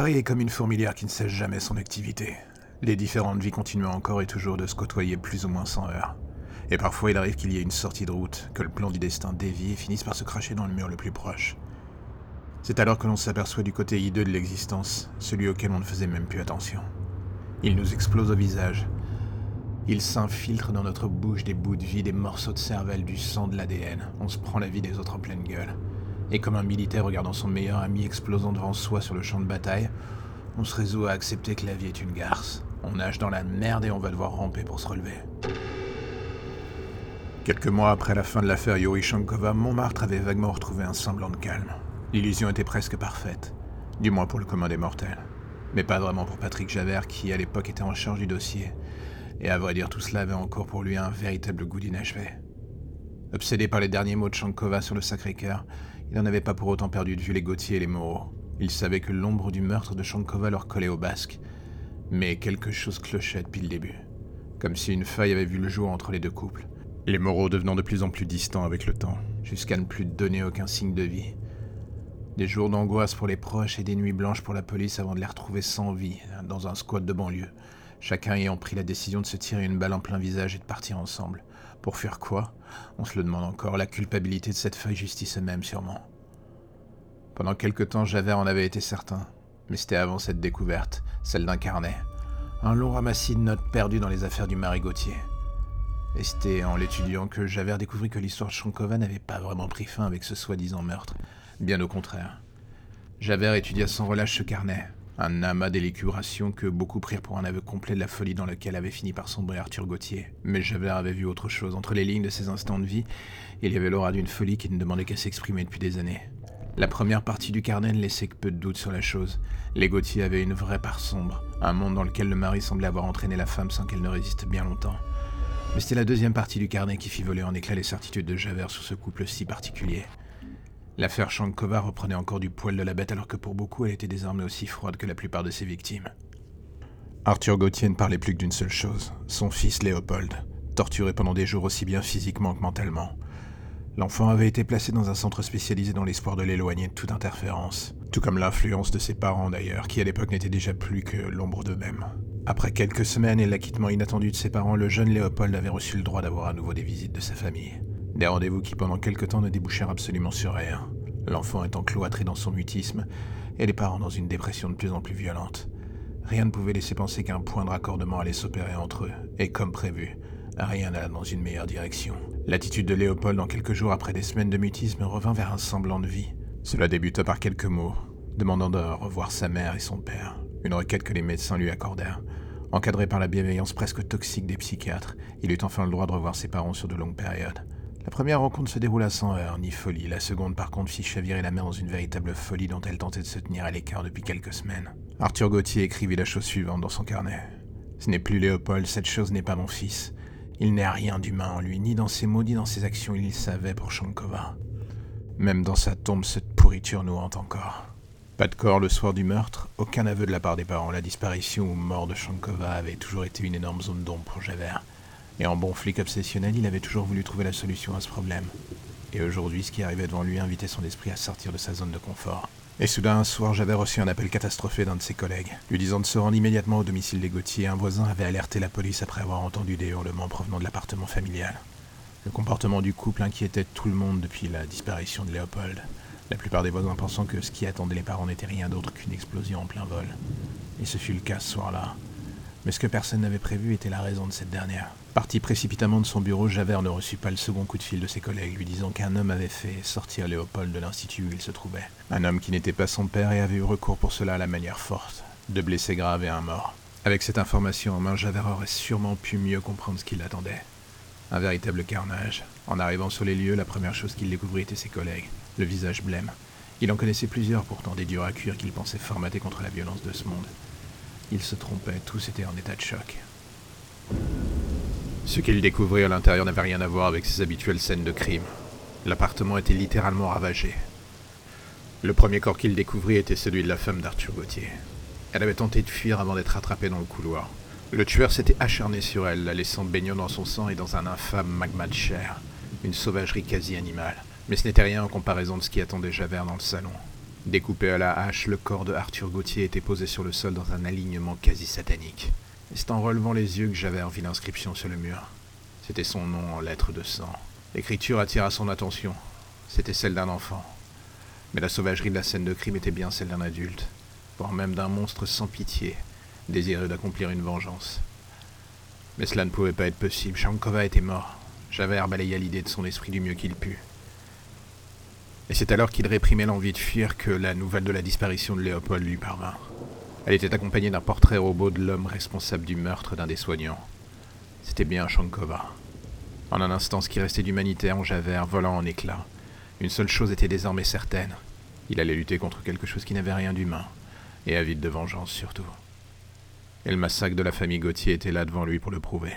Paris est comme une fourmilière qui ne cesse jamais son activité. Les différentes vies continuent encore et toujours de se côtoyer plus ou moins sans heurts. Et parfois il arrive qu'il y ait une sortie de route, que le plan du destin dévie et finisse par se cracher dans le mur le plus proche. C'est alors que l'on s'aperçoit du côté hideux de l'existence, celui auquel on ne faisait même plus attention. Il nous explose au visage. Il s'infiltre dans notre bouche des bouts de vie, des morceaux de cervelle, du sang, de l'ADN. On se prend la vie des autres en pleine gueule. Et comme un militaire regardant son meilleur ami explosant devant soi sur le champ de bataille, on se résout à accepter que la vie est une garce. On nage dans la merde et on va devoir ramper pour se relever. Quelques mois après la fin de l'affaire Yuri Shankova, Montmartre avait vaguement retrouvé un semblant de calme. L'illusion était presque parfaite, du moins pour le commun des mortels. Mais pas vraiment pour Patrick Javert, qui à l'époque était en charge du dossier. Et à vrai dire, tout cela avait encore pour lui un véritable goût d'inachevé. Obsédé par les derniers mots de Shankova sur le Sacré-Cœur, il n'en avait pas pour autant perdu de vue les Gauthier et les Moreau. Il savait que l'ombre du meurtre de Shankova leur collait au basque. Mais quelque chose clochait depuis le début. Comme si une faille avait vu le jour entre les deux couples. Les Moreau devenant de plus en plus distants avec le temps, jusqu'à ne plus donner aucun signe de vie. Des jours d'angoisse pour les proches et des nuits blanches pour la police avant de les retrouver sans vie, dans un squat de banlieue, chacun ayant pris la décision de se tirer une balle en plein visage et de partir ensemble. Pour faire quoi? On se le demande encore, la culpabilité de cette feuille justice même sûrement. Pendant quelque temps, Javert en avait été certain, mais c'était avant cette découverte, celle d'un carnet. Un long ramassis de notes perdues dans les affaires du Marie Gauthier. Et c'était en l'étudiant que Javert découvrit que l'histoire de Shankova n'avait pas vraiment pris fin avec ce soi-disant meurtre. Bien au contraire. Javert étudia sans relâche ce carnet, un amas d'élucubration que beaucoup prirent pour un aveu complet de la folie dans laquelle avait fini par sombrer Arthur Gauthier. Mais Javert avait vu autre chose. Entre les lignes de ses instants de vie, il y avait l'aura d'une folie qui ne demandait qu'à s'exprimer depuis des années. La première partie du carnet ne laissait que peu de doute sur la chose. Les Gauthier avaient une vraie part sombre, un monde dans lequel le mari semblait avoir entraîné la femme sans qu'elle ne résiste bien longtemps. Mais c'était la deuxième partie du carnet qui fit voler en éclats les certitudes de Javert sur ce couple si particulier. L'affaire Shankova reprenait encore du poil de la bête alors que pour beaucoup elle était désormais aussi froide que la plupart de ses victimes. Arthur Gauthier ne parlait plus que d'une seule chose, son fils Léopold, torturé pendant des jours aussi bien physiquement que mentalement. L'enfant avait été placé dans un centre spécialisé dans l'espoir de l'éloigner de toute interférence, tout comme l'influence de ses parents d'ailleurs, qui à l'époque n'étaient déjà plus que l'ombre d'eux-mêmes. Après quelques semaines et l'acquittement inattendu de ses parents, le jeune Léopold avait reçu le droit d'avoir à nouveau des visites de sa famille. Des rendez-vous qui pendant quelque temps ne débouchèrent absolument sur rien. L'enfant étant cloîtré dans son mutisme et les parents dans une dépression de plus en plus violente. Rien ne pouvait laisser penser qu'un point de raccordement allait s'opérer entre eux, et comme prévu, rien n'alla dans une meilleure direction. L'attitude de Léopold en quelques jours après des semaines de mutisme revint vers un semblant de vie. Cela débuta par quelques mots, demandant de revoir sa mère et son père, une requête que les médecins lui accordèrent. Encadré par la bienveillance presque toxique des psychiatres, il eut enfin le droit de revoir ses parents sur de longues périodes. La première rencontre se déroula sans heurts ni folie, la seconde par contre fit chavirer la mère dans une véritable folie dont elle tentait de se tenir à l'écart depuis quelques semaines. Arthur Gauthier écrivit la chose suivante dans son carnet. Ce n'est plus Léopold, cette chose n'est pas mon fils. Il n'est rien d'humain en lui, ni dans ses mots, ni dans ses actions, il savait pour Shankova. Même dans sa tombe, cette pourriture nous hante encore. Pas de corps le soir du meurtre, aucun aveu de la part des parents. La disparition ou mort de Shankova avait toujours été une énorme zone d'ombre pour Javert. Et en bon flic obsessionnel, il avait toujours voulu trouver la solution à ce problème. Et aujourd'hui, ce qui arrivait devant lui invitait son esprit à sortir de sa zone de confort. Et soudain, un soir, j'avais reçu un appel catastrophé d'un de ses collègues, lui disant de se rendre immédiatement au domicile des Gauthier. Un voisin avait alerté la police après avoir entendu des hurlements provenant de l'appartement familial. Le comportement du couple inquiétait tout le monde depuis la disparition de Léopold, la plupart des voisins pensant que ce qui attendait les parents n'était rien d'autre qu'une explosion en plein vol. Et ce fut le cas ce soir-là. Mais ce que personne n'avait prévu était la raison de cette dernière. Parti précipitamment de son bureau, Javert ne reçut pas le second coup de fil de ses collègues, lui disant qu'un homme avait fait sortir Léopold de l'institut où il se trouvait. Un homme qui n'était pas son père et avait eu recours pour cela à la manière forte. Deux blessés graves et un mort. Avec cette information en main, Javert aurait sûrement pu mieux comprendre ce qui l'attendait. Un véritable carnage. En arrivant sur les lieux, la première chose qu'il découvrit était ses collègues, le visage blême. Il en connaissait plusieurs pourtant, des durs à cuire qu'il pensait formater contre la violence de ce monde. Il se trompait, tous étaient en état de choc. Ce qu'il découvrit à l'intérieur n'avait rien à voir avec ses habituelles scènes de crime. L'appartement était littéralement ravagé. Le premier corps qu'il découvrit était celui de la femme d'Arthur Gauthier. Elle avait tenté de fuir avant d'être attrapée dans le couloir. Le tueur s'était acharné sur elle, la laissant baignant dans son sang et dans un infâme magma de chair, une sauvagerie quasi animale. Mais ce n'était rien en comparaison de ce qui attendait Javert dans le salon. Découpé à la hache, le corps de Arthur Gauthier était posé sur le sol dans un alignement quasi satanique. Et c'est en relevant les yeux que Javert vit l'inscription sur le mur. C'était son nom en lettres de sang. L'écriture attira son attention. C'était celle d'un enfant. Mais la sauvagerie de la scène de crime était bien celle d'un adulte, voire même d'un monstre sans pitié, désireux d'accomplir une vengeance. Mais cela ne pouvait pas être possible, Shankova était mort. Javert balaya l'idée de son esprit du mieux qu'il put. Et c'est alors qu'il réprimait l'envie de fuir que la nouvelle de la disparition de Léopold lui parvint. Elle était accompagnée d'un portrait robot de l'homme responsable du meurtre d'un des soignants. C'était bien Shankova. En un instant, ce qui restait d'humanité en Javert volant en éclats. Une seule chose était désormais certaine. Il allait lutter contre quelque chose qui n'avait rien d'humain, et avide de vengeance surtout. Et le massacre de la famille Gauthier était là devant lui pour le prouver.